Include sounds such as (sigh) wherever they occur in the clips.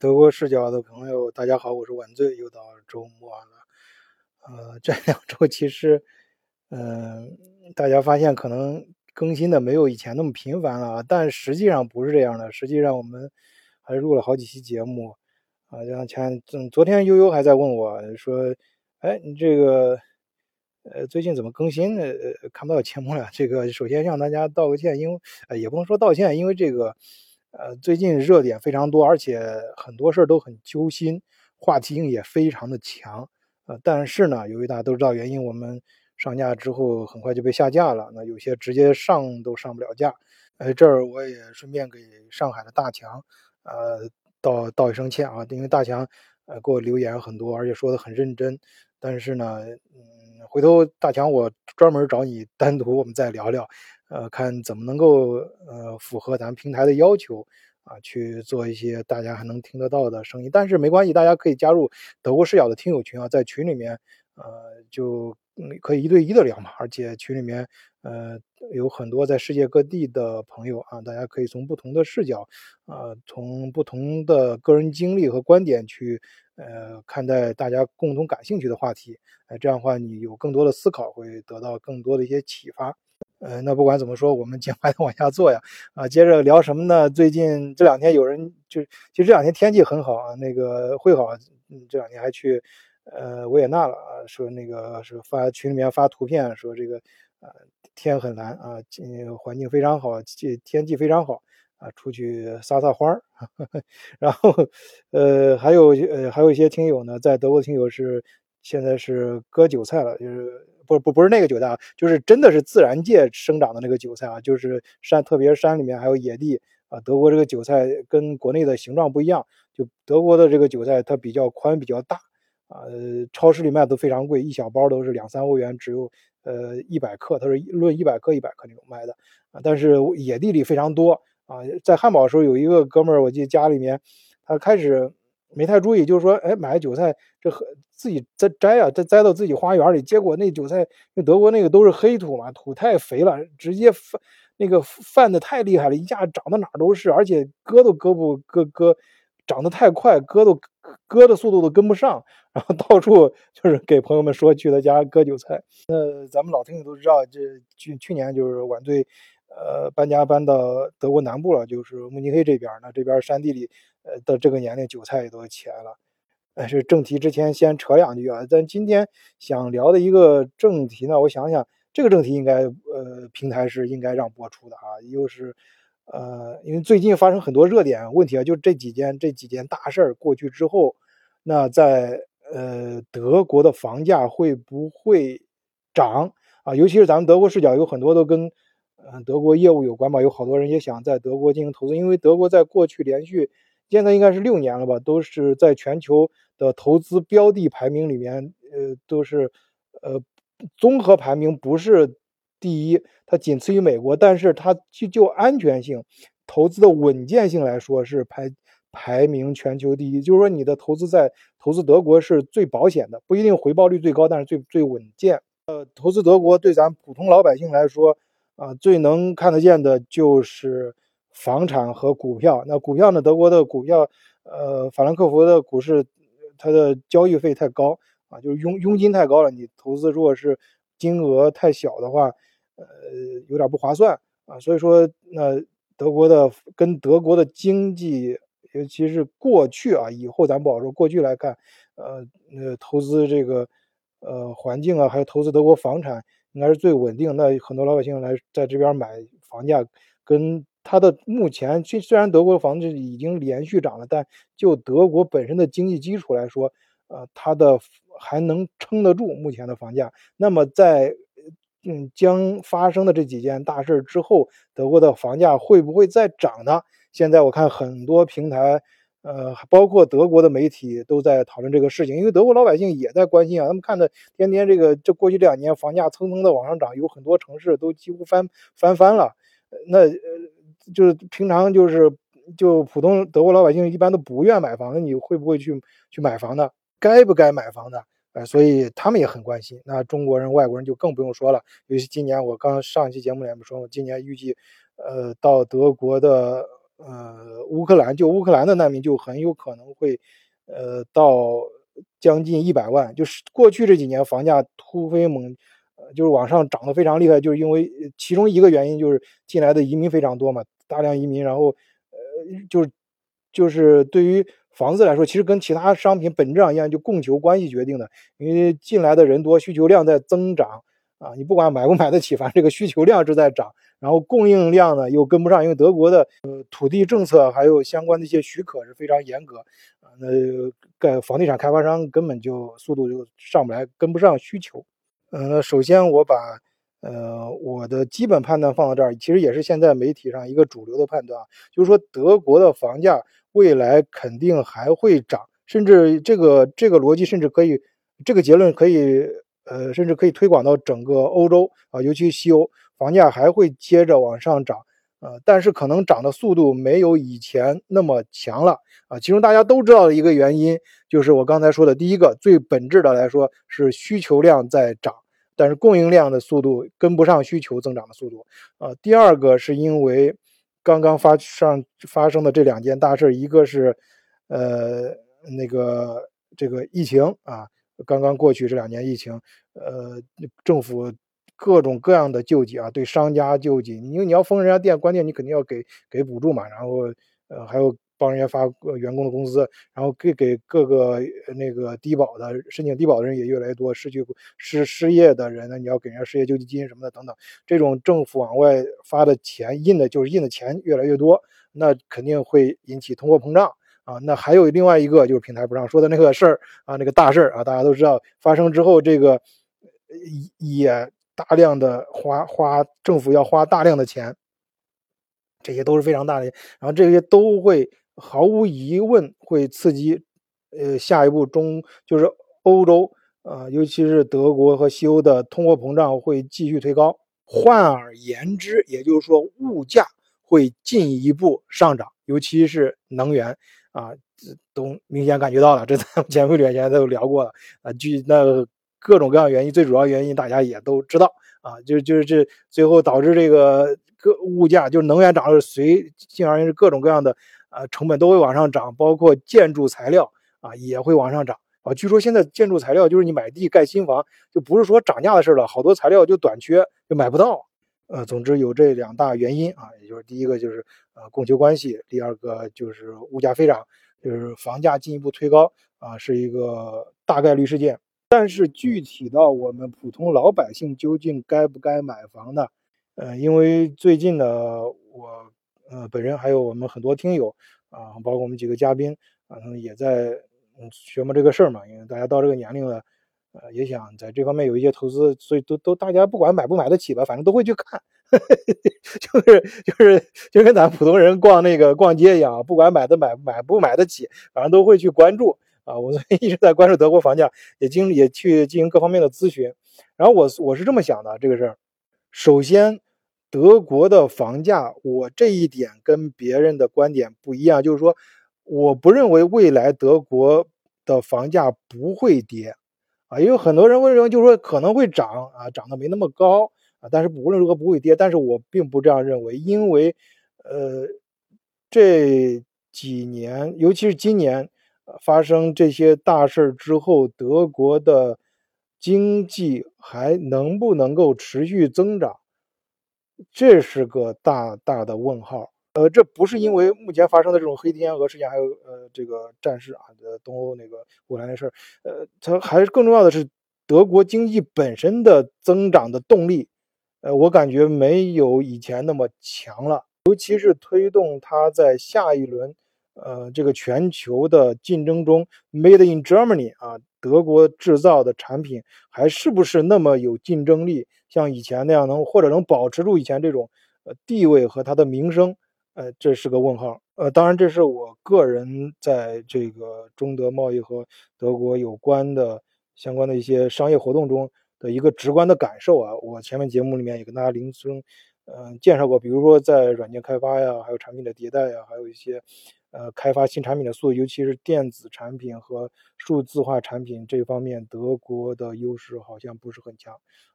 德国视角的朋友，大家好，我是晚醉，又到周末了。呃，这两周其实，嗯，大家发现可能更新的没有以前那么频繁了，但实际上不是这样的。实际上我们还录了好几期节目啊。像前昨天悠悠还在问我说：“哎，你这个呃最近怎么更新？呃，看不到节目了。”这个首先向大家道个歉，因为呃也不能说道歉，因为这个。呃，最近热点非常多，而且很多事儿都很揪心，话题性也非常的强。呃，但是呢，由于大家都知道原因，我们上架之后很快就被下架了。那有些直接上都上不了架。呃，这儿我也顺便给上海的大强，呃，道道一声歉啊，因为大强呃给我留言很多，而且说的很认真。但是呢，嗯，回头大强我专门找你单独我们再聊聊。呃，看怎么能够呃符合咱们平台的要求啊，去做一些大家还能听得到的声音。但是没关系，大家可以加入德国视角的听友群啊，在群里面呃就可以一对一的聊嘛。而且群里面呃有很多在世界各地的朋友啊，大家可以从不同的视角啊，从不同的个人经历和观点去呃看待大家共同感兴趣的话题。哎，这样的话你有更多的思考，会得到更多的一些启发。呃，那不管怎么说，我们尽快的往下做呀。啊，接着聊什么呢？最近这两天有人就，其实这两天天气很好啊。那个会好，嗯，这两天还去呃维也纳了啊。说那个是发群里面发图片，说这个呃天很蓝啊，环境非常好，天天气非常好啊，出去撒撒欢儿。(laughs) 然后呃还有呃还有一些听友呢，在德国听友是现在是割韭菜了，就是。不不不是那个韭菜啊，就是真的是自然界生长的那个韭菜啊，就是山，特别是山里面还有野地啊。德国这个韭菜跟国内的形状不一样，就德国的这个韭菜它比较宽比较大啊，超市里卖都非常贵，一小包都是两三欧元，只有呃一百克，它是论一百克一百克那种卖的啊。但是野地里非常多啊，在汉堡的时候有一个哥们儿，我记得家里面他开始。没太注意，就是说，哎，买韭菜，这和自己在摘啊，再栽到自己花园里，结果那韭菜，那德国那个都是黑土嘛，土太肥了，直接泛那个泛的太厉害了，一下长到哪儿都是，而且割都割不割割，长得太快，割都割的速度都跟不上，然后到处就是给朋友们说去他家割韭菜。那咱们老听友都知道，这去去年就是晚队。呃，搬家搬到德国南部了，就是慕尼黑这边那这边山地里，呃的这个年龄，韭菜也都起来了。但是正题之前先扯两句啊，咱今天想聊的一个正题呢，我想想，这个正题应该呃平台是应该让播出的啊，又是呃，因为最近发生很多热点问题啊，就这几件这几件大事儿过去之后，那在呃德国的房价会不会涨啊？尤其是咱们德国视角有很多都跟。嗯，德国业务有关吧？有好多人也想在德国进行投资，因为德国在过去连续现在应该是六年了吧，都是在全球的投资标的排名里面，呃，都是呃综合排名不是第一，它仅次于美国，但是它就就安全性、投资的稳健性来说是排排名全球第一。就是说，你的投资在投资德国是最保险的，不一定回报率最高，但是最最稳健。呃，投资德国对咱普通老百姓来说。啊，最能看得见的就是房产和股票。那股票呢？德国的股票，呃，法兰克福的股市，它的交易费太高啊，就是佣佣金太高了。你投资如果是金额太小的话，呃，有点不划算啊。所以说，那德国的跟德国的经济，尤其是过去啊，以后咱不好说。过去来看，呃，那投资这个，呃，环境啊，还有投资德国房产。应该是最稳定。那很多老百姓来在这边买房价，跟它的目前虽虽然德国的房子已经连续涨了，但就德国本身的经济基础来说，呃，它的还能撑得住目前的房价。那么在嗯将发生的这几件大事之后，德国的房价会不会再涨呢？现在我看很多平台。呃，包括德国的媒体都在讨论这个事情，因为德国老百姓也在关心啊。他们看的天天这个，这过去这两年房价蹭蹭的往上涨，有很多城市都几乎翻翻番了。那呃，就是平常就是就普通德国老百姓一般都不愿买房，那你会不会去去买房呢？该不该买房呢？呃，所以他们也很关心。那中国人、外国人就更不用说了。尤其今年，我刚上一期节目里面说，我今年预计，呃，到德国的。呃乌克兰，就乌克兰的难民就很有可能会呃到将近一百万。就是过去这几年房价突飞猛，就是往上涨得非常厉害，就是因为其中一个原因就是进来的移民非常多嘛，大量移民，然后呃就是就是对于房子来说，其实跟其他商品本质上一样，就供求关系决定的，因为进来的人多，需求量在增长。啊，你不管买不买得起，反正这个需求量是在涨，然后供应量呢又跟不上，因为德国的呃土地政策还有相关的一些许可是非常严格啊，那盖房地产开发商根本就速度就上不来，跟不上需求。嗯，首先我把呃我的基本判断放到这儿，其实也是现在媒体上一个主流的判断，就是说德国的房价未来肯定还会涨，甚至这个这个逻辑甚至可以，这个结论可以。呃，甚至可以推广到整个欧洲啊，尤其西欧，房价还会接着往上涨，呃，但是可能涨的速度没有以前那么强了啊。其中大家都知道的一个原因，就是我刚才说的第一个，最本质的来说是需求量在涨，但是供应量的速度跟不上需求增长的速度啊。第二个是因为刚刚发上发生的这两件大事，一个是呃那个这个疫情啊。刚刚过去这两年疫情，呃，政府各种各样的救济啊，对商家救济，因为你要封人家店关店，你肯定要给给补助嘛，然后呃还有帮人家发员工的工资，然后给给各个那个低保的申请低保的人也越来越多，失去失失业的人呢，你要给人家失业救济金什么的等等，这种政府往外发的钱印的就是印的钱越来越多，那肯定会引起通货膨胀。啊，那还有另外一个就是平台不让说的那个事儿啊，那个大事儿啊，大家都知道发生之后，这个也大量的花花政府要花大量的钱，这些都是非常大的，然后这些都会毫无疑问会刺激，呃，下一步中就是欧洲啊，尤其是德国和西欧的通货膨胀会继续推高，换而言之，也就是说物价会进一步上涨，尤其是能源。啊，都明显感觉到了，这咱们前面里面都聊过了啊。据那各种各样原因，最主要原因大家也都知道啊，就就是这最后导致这个各物价，就是能源涨了，随进而言之各种各样的啊成本都会往上涨，包括建筑材料啊也会往上涨啊。据说现在建筑材料就是你买地盖新房，就不是说涨价的事了，好多材料就短缺，就买不到。呃，总之有这两大原因啊，也就是第一个就是呃供求关系，第二个就是物价飞涨，就是房价进一步推高啊，是一个大概率事件。但是具体到我们普通老百姓究竟该不该买房呢？呃，因为最近呢，我呃本人还有我们很多听友啊，包括我们几个嘉宾啊，他们也在琢磨这个事儿嘛，因为大家到这个年龄了。呃，也想在这方面有一些投资，所以都都大家不管买不买得起吧，反正都会去看，(laughs) 就是就是就跟咱普通人逛那个逛街一样，不管买的买买不买得起，反正都会去关注啊。我 (laughs) 一直在关注德国房价，也经也去进行各方面的咨询。然后我我是这么想的，这个事儿，首先德国的房价，我这一点跟别人的观点不一样，就是说我不认为未来德国的房价不会跌。啊，也有很多人会认为，就是说可能会涨啊，涨得没那么高啊，但是无论如何不会跌。但是我并不这样认为，因为，呃，这几年，尤其是今年发生这些大事之后，德国的经济还能不能够持续增长，这是个大大的问号。呃，这不是因为目前发生的这种黑天鹅事件，还有呃这个战事啊，呃东欧那个乌克兰的事儿，呃，它还是更重要的是德国经济本身的增长的动力，呃，我感觉没有以前那么强了，尤其是推动它在下一轮，呃，这个全球的竞争中，Made in Germany 啊，德国制造的产品还是不是那么有竞争力，像以前那样能或者能保持住以前这种呃地位和它的名声。呃，这是个问号。呃，当然，这是我个人在这个中德贸易和德国有关的相关的一些商业活动中的一个直观的感受啊。我前面节目里面也跟大家零星嗯介绍过，比如说在软件开发呀，还有产品的迭代呀，还有一些呃开发新产品的速度，尤其是电子产品和数字化产品这方面，德国的优势好像不是很强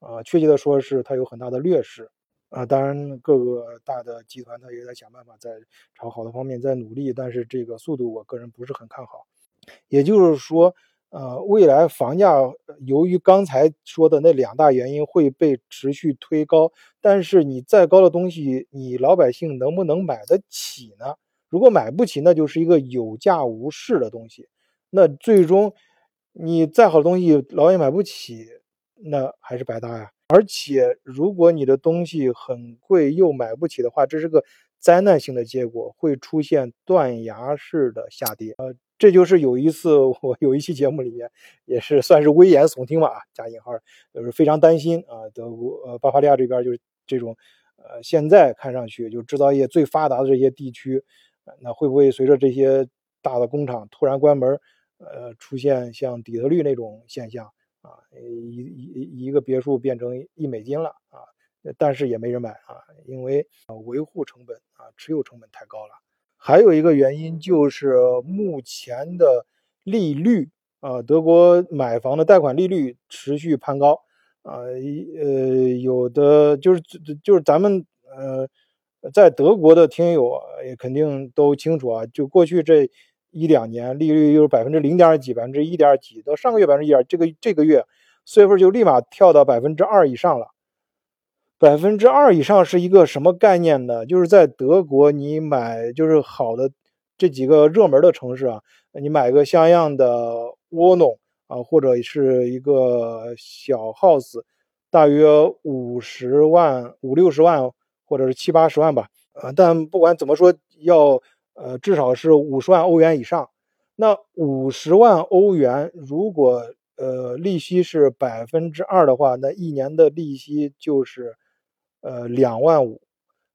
啊。确切的说，是它有很大的劣势。啊，当然各个大的集团它也在想办法，在朝好的方面在努力，但是这个速度我个人不是很看好。也就是说，呃，未来房价由于刚才说的那两大原因会被持续推高，但是你再高的东西，你老百姓能不能买得起呢？如果买不起，那就是一个有价无市的东西，那最终你再好的东西，老也买不起，那还是白搭呀。而且，如果你的东西很贵又买不起的话，这是个灾难性的结果，会出现断崖式的下跌。呃，这就是有一次我有一期节目里面也是算是危言耸听吧，加引号，就是非常担心啊，德国呃巴伐利亚这边就是这种，呃，现在看上去就制造业最发达的这些地区。那会不会随着这些大的工厂突然关门，呃，出现像底特律那种现象啊？一一一个别墅变成一美金了啊？但是也没人买啊，因为啊维护成本啊，持有成本太高了。还有一个原因就是目前的利率啊，德国买房的贷款利率持续攀高啊，呃，有的就是就是咱们呃。在德国的听友也肯定都清楚啊，就过去这一两年，利率又是百分之零点几、百分之一点几，到上个月百分之一点，这个这个月四月份就立马跳到百分之二以上了。百分之二以上是一个什么概念呢？就是在德国，你买就是好的这几个热门的城市啊，你买个像样的窝弄啊，或者是一个小 house，大约五十万、五六十万。或者是七八十万吧，呃，但不管怎么说，要呃至少是五十万欧元以上。那五十万欧元，如果呃利息是百分之二的话，那一年的利息就是呃两万五，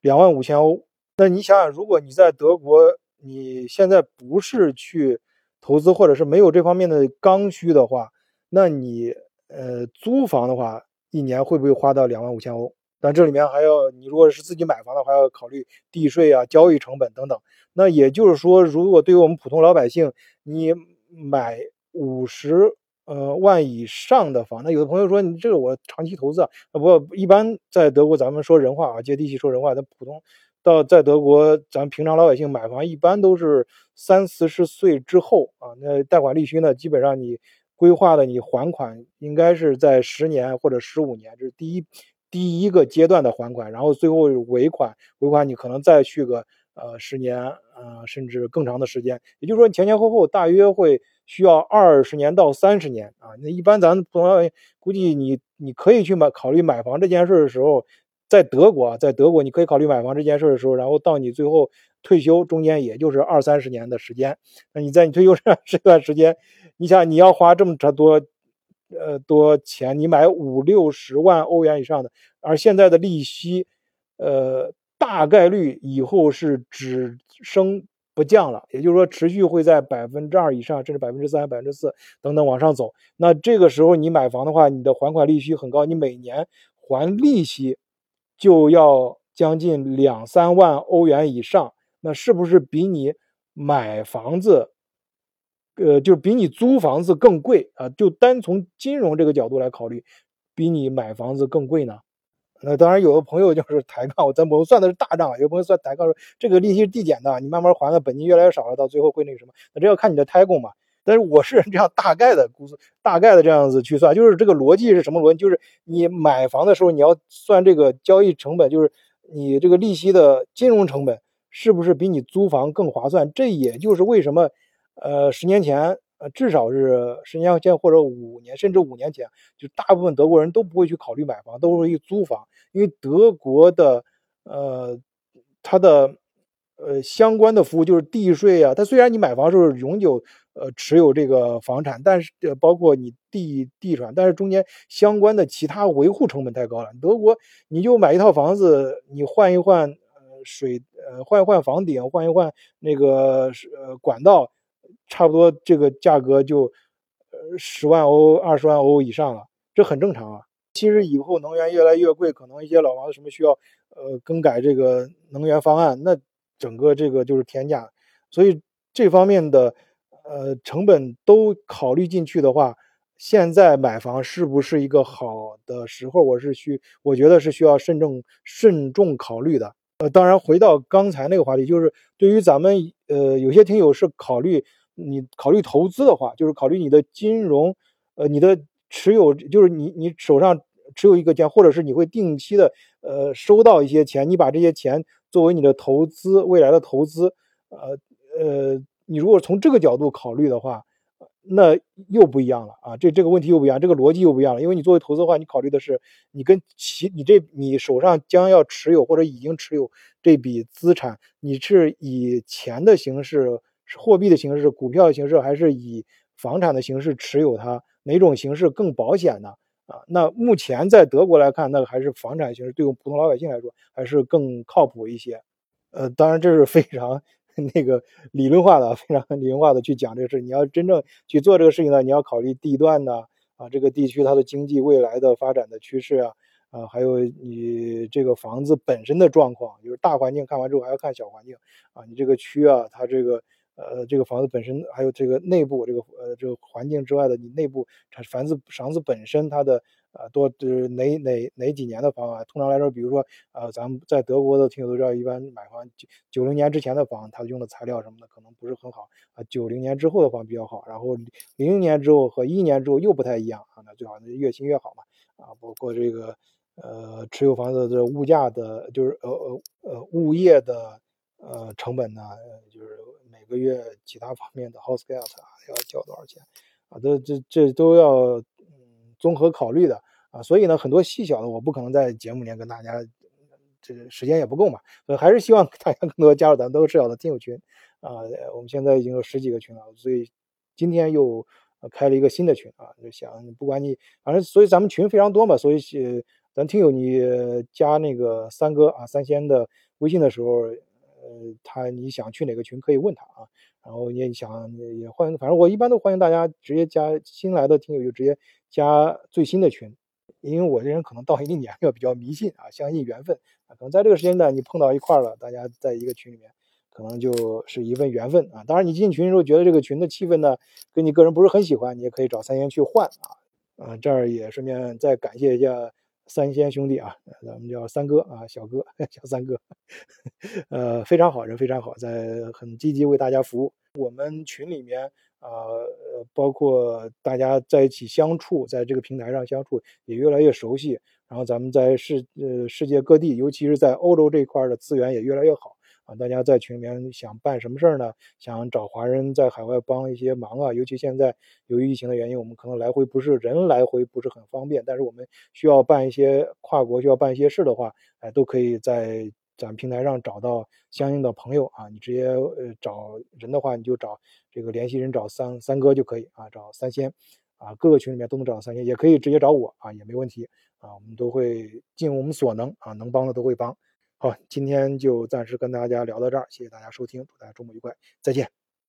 两万五千欧。那你想想，如果你在德国，你现在不是去投资，或者是没有这方面的刚需的话，那你呃租房的话，一年会不会花到两万五千欧？但这里面还要，你如果是自己买房的话，要考虑地税啊、交易成本等等。那也就是说，如果对于我们普通老百姓，你买五十呃万以上的房，那有的朋友说，你这个我长期投资啊，不，一般在德国咱们说人话啊，接地气说人话，咱普通到在德国，咱平常老百姓买房一般都是三四十岁之后啊，那贷款利息呢，基本上你规划的你还款应该是在十年或者十五年，这是第一。第一个阶段的还款，然后最后尾款，尾款你可能再续个呃十年，呃甚至更长的时间，也就是说前前后后大约会需要二十年到三十年啊。那一般咱朋友估计你你可以去买考虑买房这件事的时候，在德国，在德国你可以考虑买房这件事的时候，然后到你最后退休中间也就是二三十年的时间。那你在你退休这 (laughs) 这段时间，你想你要花这么长多。呃，多钱？你买五六十万欧元以上的，而现在的利息，呃，大概率以后是只升不降了，也就是说，持续会在百分之二以上，甚至百分之三、百分之四等等往上走。那这个时候你买房的话，你的还款利息很高，你每年还利息就要将近两三万欧元以上，那是不是比你买房子？呃，就是比你租房子更贵啊！就单从金融这个角度来考虑，比你买房子更贵呢。那当然，有的朋友就是抬杠，咱不算的是大账。有朋友算抬杠说，这个利息是递减的，你慢慢还的本金越来越少了，到最后会那个什么？那这要看你的胎供嘛。但是我是这样大概的估算，大概的这样子去算，就是这个逻辑是什么逻辑？就是你买房的时候，你要算这个交易成本，就是你这个利息的金融成本是不是比你租房更划算？这也就是为什么。呃，十年前，呃，至少是十年前或者五年，甚至五年前，就大部分德国人都不会去考虑买房，都会去租房，因为德国的，呃，它的，呃，相关的服务就是地税啊。它虽然你买房就是永久，呃，持有这个房产，但是呃，包括你地地产，但是中间相关的其他维护成本太高了。德国你就买一套房子，你换一换，呃，水，呃，换一换房顶，换一换那个呃管道。差不多这个价格就，呃，十万欧、二十万欧以上了，这很正常啊。其实以后能源越来越贵，可能一些老房子什么需要，呃，更改这个能源方案，那整个这个就是天价。所以这方面的，呃，成本都考虑进去的话，现在买房是不是一个好的时候？我是需，我觉得是需要慎重慎重考虑的。呃，当然回到刚才那个话题，就是对于咱们呃有些听友是考虑你考虑投资的话，就是考虑你的金融，呃，你的持有，就是你你手上持有一个钱，或者是你会定期的呃收到一些钱，你把这些钱作为你的投资未来的投资，呃呃，你如果从这个角度考虑的话。那又不一样了啊！这这个问题又不一样，这个逻辑又不一样了。因为你作为投资的话，你考虑的是你跟其你这你手上将要持有或者已经持有这笔资产，你是以钱的形式、货币的形式、股票的形式，还是以房产的形式持有它？哪种形式更保险呢？啊，那目前在德国来看，那个还是房产形式，对我们普通老百姓来说还是更靠谱一些。呃，当然这是非常。(laughs) 那个理论化的，非常理论化的去讲这个事。你要真正去做这个事情呢，你要考虑地段呢，啊，这个地区它的经济未来的发展的趋势啊，啊，还有你这个房子本身的状况，就是大环境看完之后还要看小环境啊，你这个区啊，它这个呃这个房子本身还有这个内部这个呃这个环境之外的，你内部产房子房子本身它的。啊，多是哪哪哪几年的房啊？通常来说，比如说，呃，咱们在德国的听友都知道，一般买房九九零年之前的房，它用的材料什么的可能不是很好啊。九零年之后的房比较好，然后零零年之后和一年之后又不太一样啊。那最好是越新越好嘛啊。包括这个呃，持有房子的物价的，就是呃呃呃物业的呃成本呢，就是每个月其他方面的 house gas 啊要交多少钱啊？这这这都要嗯。综合考虑的啊，所以呢，很多细小的我不可能在节目里面跟大家，这个时间也不够嘛，所以还是希望大家更多加入咱都知道的听友群啊。我们现在已经有十几个群了，所以今天又开了一个新的群啊，就想不管你反正，所以咱们群非常多嘛，所以咱听友你加那个三哥啊三仙的微信的时候，呃，他你想去哪个群可以问他啊。然后你也想也欢迎，反正我一般都欢迎大家直接加新来的听友就直接加最新的群，因为我这人可能到一定年龄比较迷信啊，相信缘分啊，可能在这个时间段你碰到一块了，大家在一个群里面，可能就是一份缘分啊。当然你进群的时候觉得这个群的气氛呢跟你个人不是很喜欢，你也可以找三言去换啊。啊，这儿也顺便再感谢一下。三仙兄弟啊，咱们叫三哥啊，小哥 (laughs) 小三哥，(laughs) 呃，非常好人，非常好，在很积极为大家服务。我们群里面啊，包括大家在一起相处，在这个平台上相处也越来越熟悉。然后咱们在世呃世界各地，尤其是在欧洲这一块的资源也越来越好。啊，大家在群里面想办什么事儿呢？想找华人在海外帮一些忙啊，尤其现在由于疫情的原因，我们可能来回不是人来回不是很方便，但是我们需要办一些跨国需要办一些事的话，哎，都可以在咱平台上找到相应的朋友啊。你直接呃找人的话，你就找这个联系人找三三哥就可以啊，找三仙啊，各个群里面都能找到三仙，也可以直接找我啊，也没问题啊，我们都会尽我们所能啊，能帮的都会帮。好，今天就暂时跟大家聊到这儿，谢谢大家收听，祝大家周末愉快，再见。